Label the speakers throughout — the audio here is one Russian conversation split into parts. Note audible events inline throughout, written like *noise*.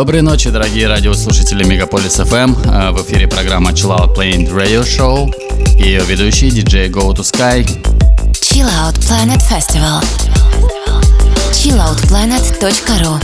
Speaker 1: Доброй ночи, дорогие радиослушатели Мегаполис FM. Э, в эфире программа Chill Out Playing Radio Show и ее ведущий диджей Go to Sky.
Speaker 2: Chill Out Planet Festival. chilloutplanet.ru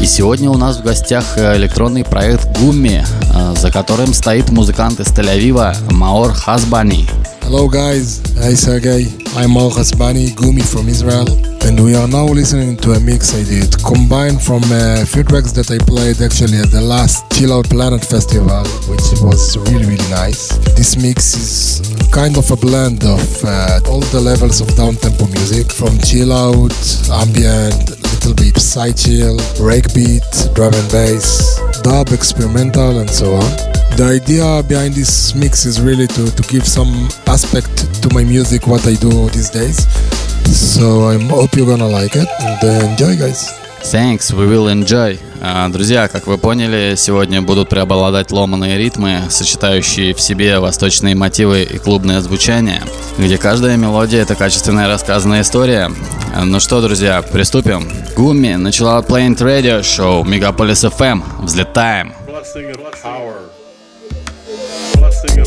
Speaker 1: И сегодня у нас в гостях э, электронный проект Гумми, э, за которым стоит музыкант из Тель-Авива Маор Хазбани.
Speaker 3: Hello guys, hi Sergey. I'm Maor Hasbani, Gumi from Israel. and we are now listening to a mix I did, combined from a few tracks that I played actually at the last Chill Out Planet Festival, which was really really nice. This mix is kind of a blend of uh, all the levels of down-tempo music, from chill out, ambient, little bit psy chill, breakbeat, drum and bass, dub, experimental, and so on. The idea behind this mix is really to, to give some aspect to my music, what I do these days. So I hope you're gonna like it and enjoy, guys.
Speaker 1: Thanks, we will enjoy. А, друзья, как вы поняли, сегодня будут преобладать ломаные ритмы, сочетающие в себе восточные мотивы и клубное звучание, где каждая мелодия — это качественная рассказанная история. Ну что, друзья, приступим. Гуми начала Planet Radio Show Мегаполис FM. Взлетаем! Blessing power. Blessing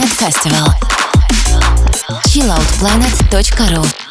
Speaker 2: Festival. chilloutplanet.ru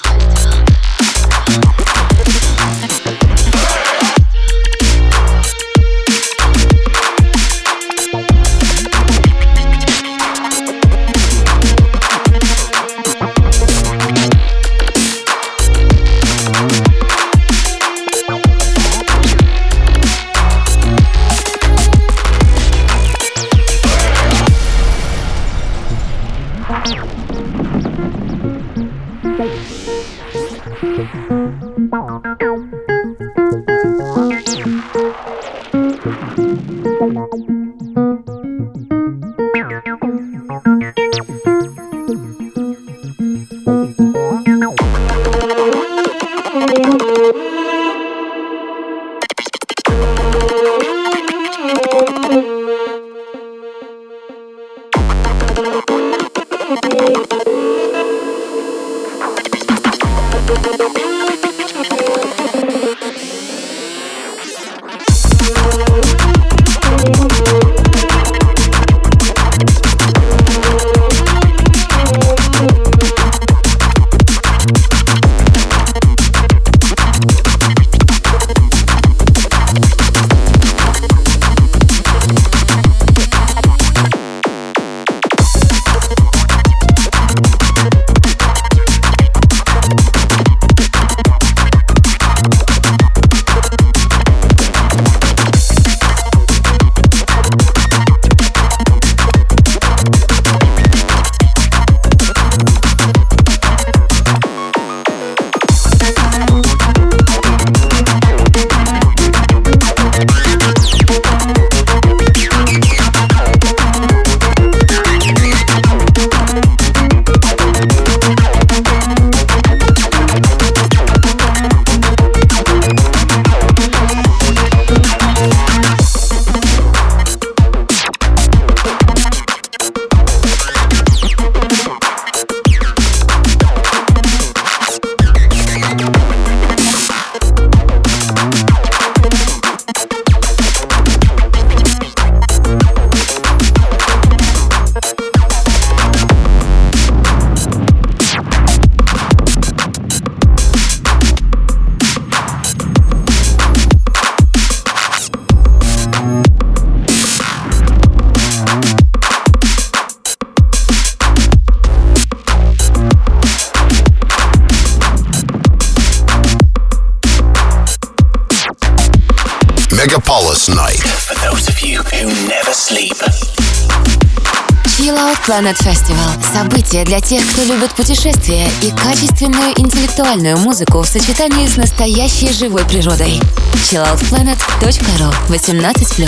Speaker 2: Planet Festival – событие для тех, кто любит путешествия и качественную интеллектуальную музыку в сочетании с настоящей живой природой. chilloutplanet.ru 18+.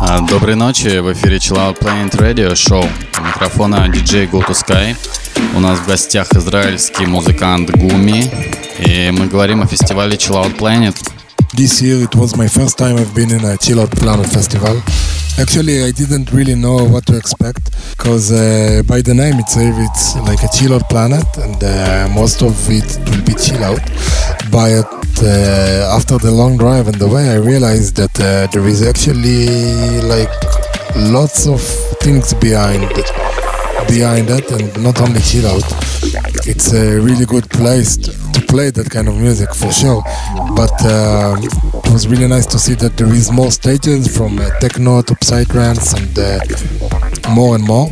Speaker 1: А, доброй ночи, в эфире Chill Out Planet Radio Show. У микрофона DJ Go to Sky. У нас в гостях израильский музыкант Гуми. И мы говорим о фестивале Chill Out Planet –
Speaker 3: This year it was my first time I've been in a Chill Out Planet festival. Actually, I didn't really know what to expect because uh, by the name itself, it's like a chill out planet, and uh, most of it will be chill out. But uh, after the long drive and the way I realized that uh, there is actually like lots of things behind behind it, and not only chill out. It's a really good place to play that kind of music for sure. But uh, it was really nice to see that there is more stages from uh, techno to psytrance and uh, more and more.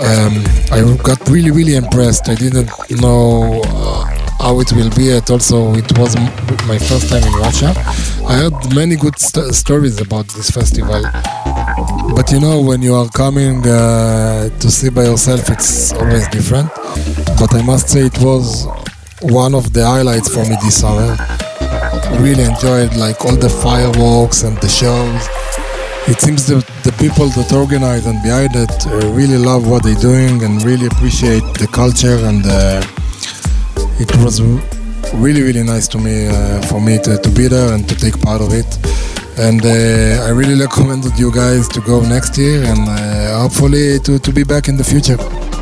Speaker 3: Um, I got really really impressed. I didn't know uh, how it will be. It also it was my first time in Russia. I heard many good st- stories about this festival. But you know, when you are coming uh, to see by yourself, it's always different. But I must say, it was one of the highlights for me this summer. Really enjoyed like all the fireworks and the shows. It seems that the people that organize and behind it uh, really love what they're doing and really appreciate the culture and uh, it was really really nice to me uh, for me to, to be there and to take part of it and uh, I really *laughs* recommended you guys to go next year and uh, hopefully to, to be back in the future.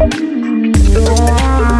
Speaker 4: Oh,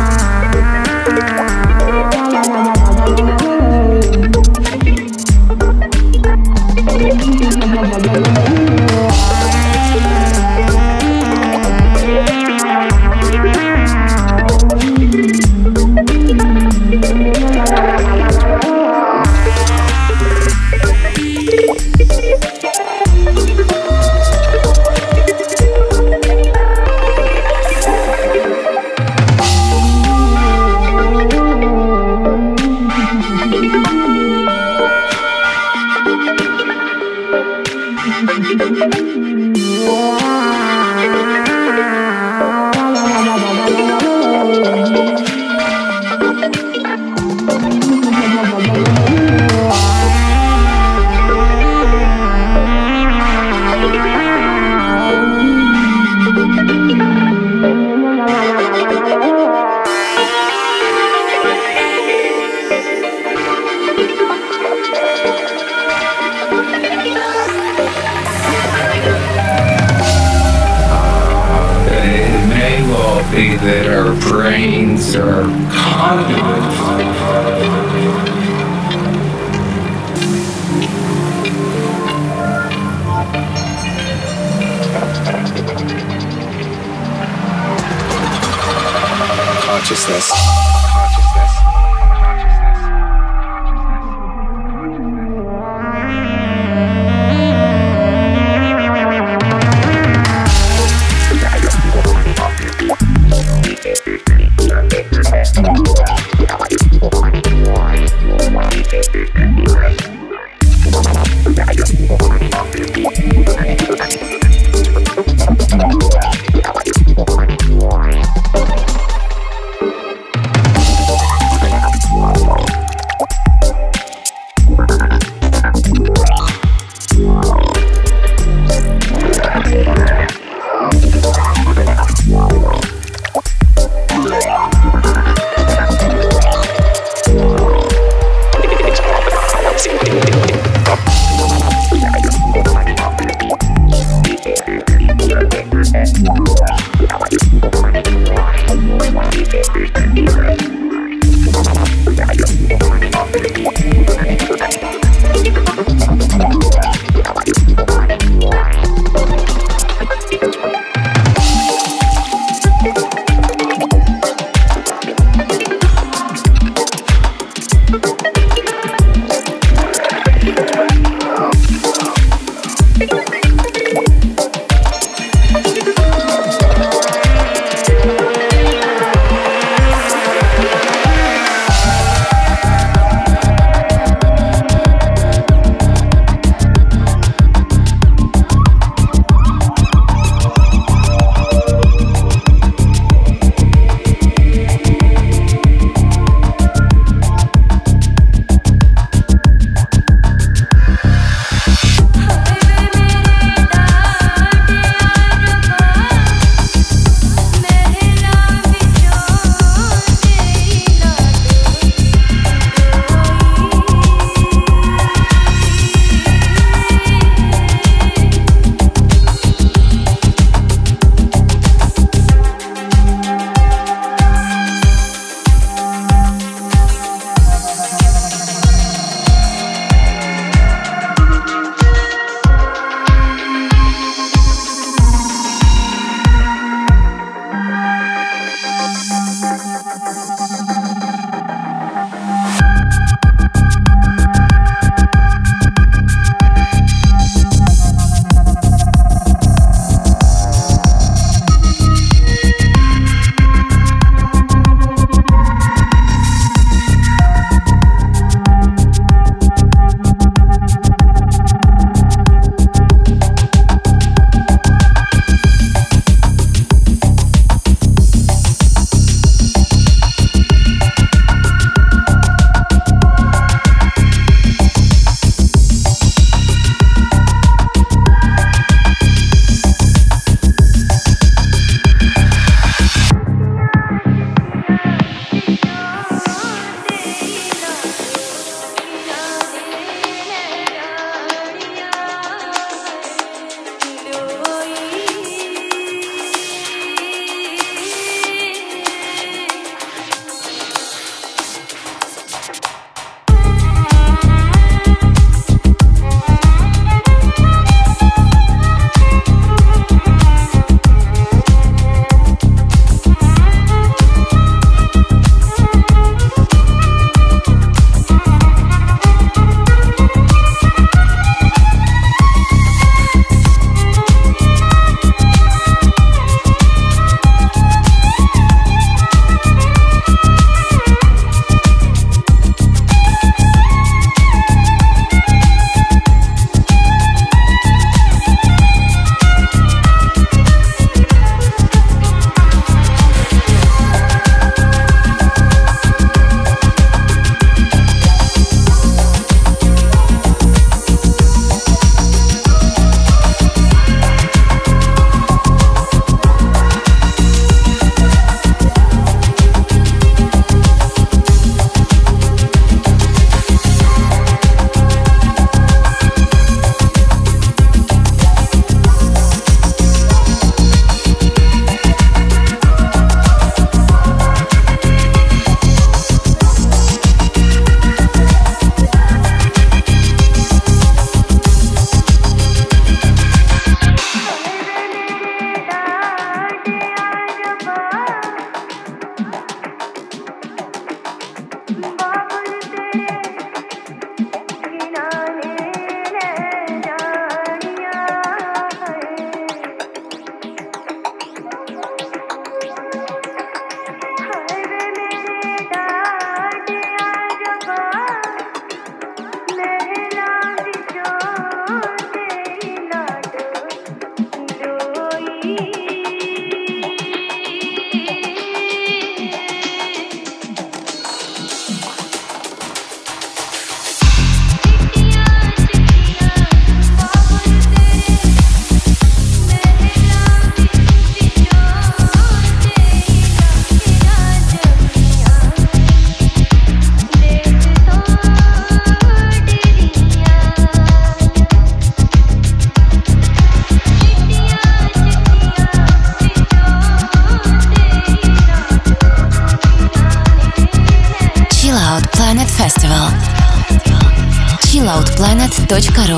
Speaker 4: chilloutplanet.ru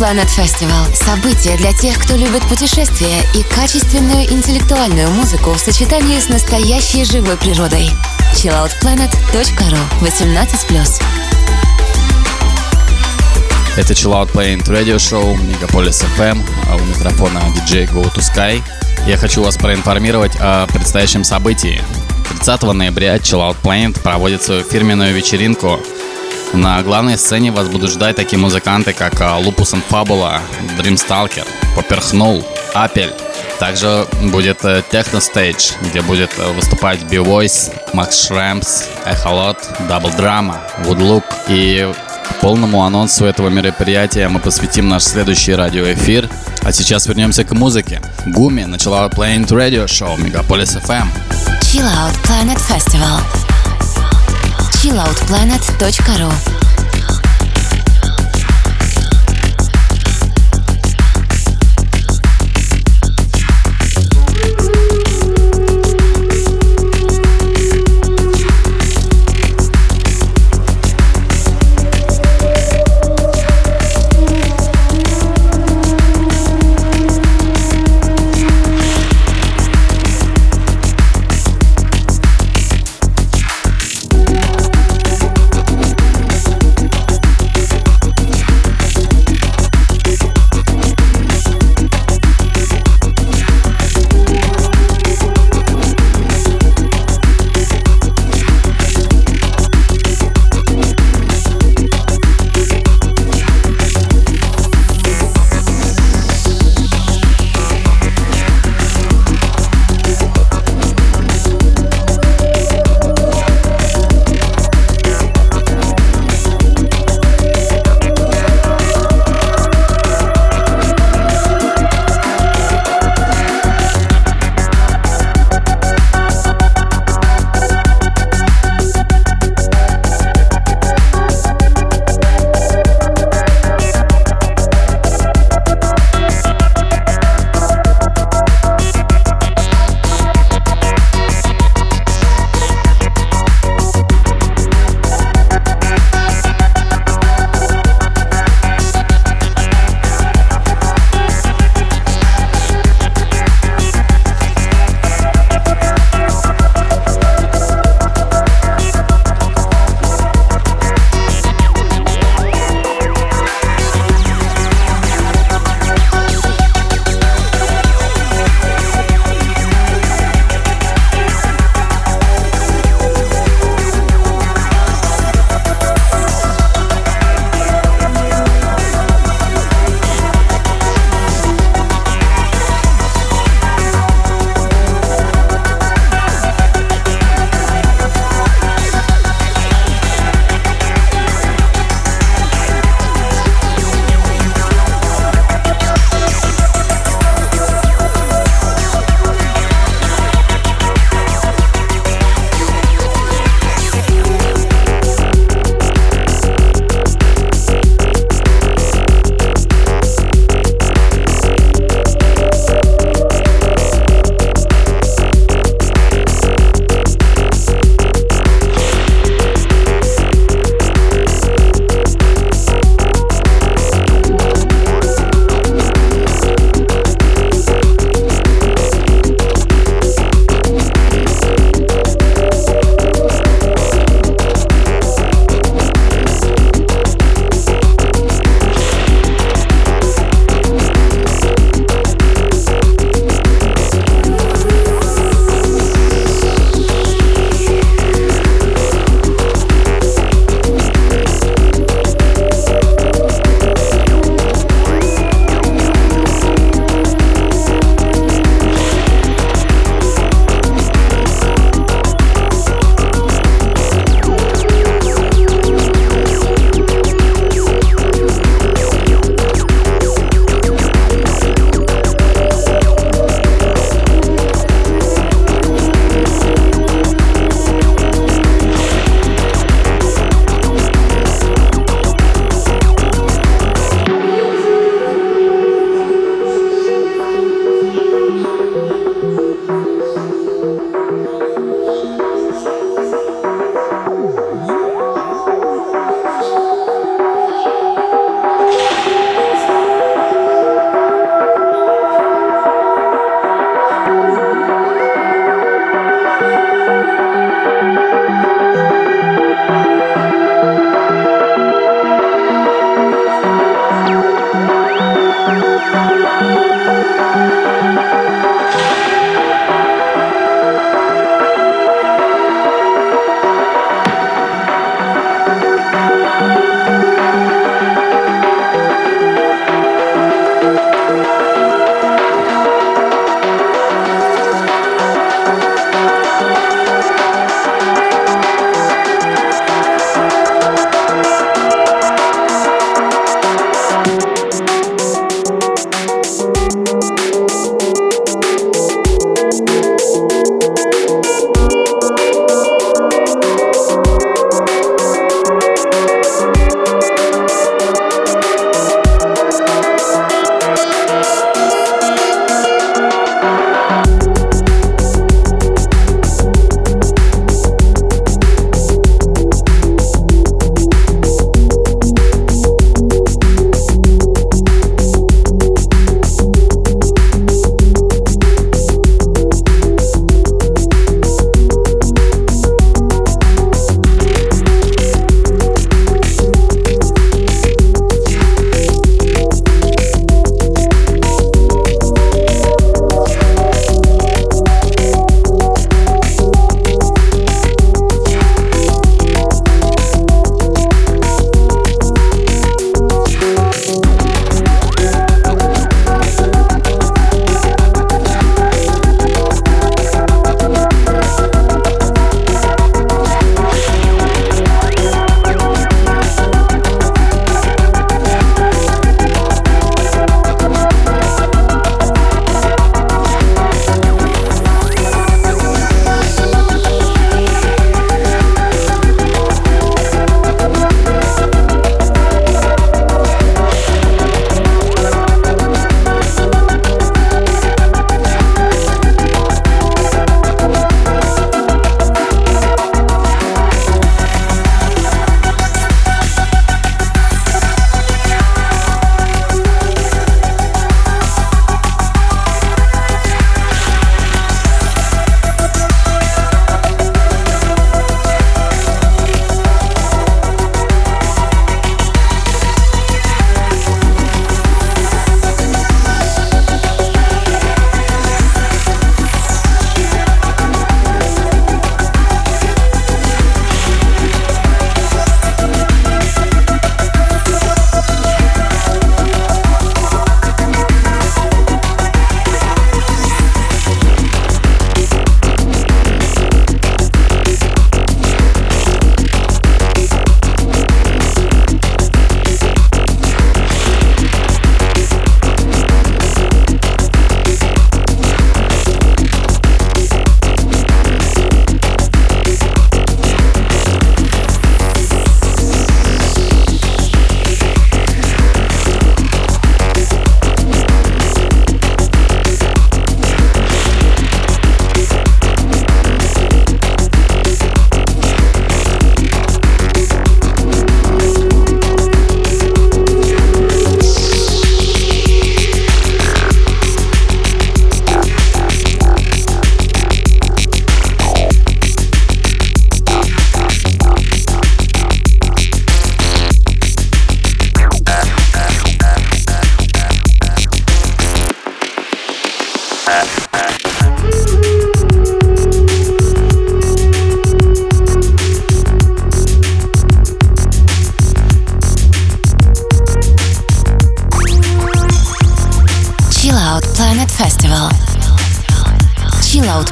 Speaker 5: Planet Festival – событие для тех, кто любит путешествия и качественную интеллектуальную музыку в сочетании с настоящей живой природой. chilloutplanet.ru 18+.
Speaker 1: Это Chill Out Planet Radio Show Мегаполис FM, а у микрофона диджей Go to Sky. Я хочу вас проинформировать о предстоящем событии. 30 ноября Chill Out Planet проводит свою фирменную вечеринку. На главной сцене вас будут ждать такие музыканты, как а, Lupus and Fabula, Dreamstalker, Поперхнул, Апель. Также будет э, Techno Stage, где будет э, выступать B-Voice, Max Shramps, Echolot, Double Drama, Woodlook. И полному анонсу этого мероприятия мы посвятим наш следующий радиоэфир. А сейчас вернемся к музыке. Гуми начала Planet Radio Show Мегаполис FM.
Speaker 5: Chill Out Planet Festival. chilloutplanet.ru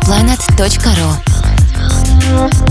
Speaker 5: chilloutplanet.ru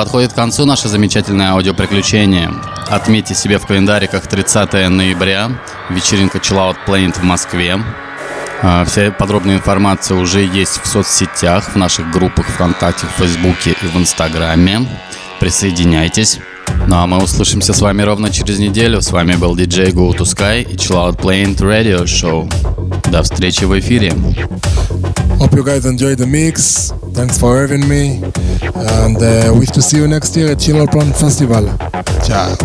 Speaker 1: подходит к концу наше замечательное аудиоприключение. Отметьте себе в календариках 30 ноября, вечеринка Chill Out Planet в Москве. А, вся подробная информация уже есть в соцсетях, в наших группах ВКонтакте, в Фейсбуке и в Инстаграме. Присоединяйтесь. Ну а мы услышимся с вами ровно через неделю. С вами был диджей Go to Sky и Chill Out Planet Radio Show. До встречи в эфире.
Speaker 3: Hope you guys enjoyed the mix. Thanks for having me. And uh, wish to see you next year at Planet Festival. Ciao.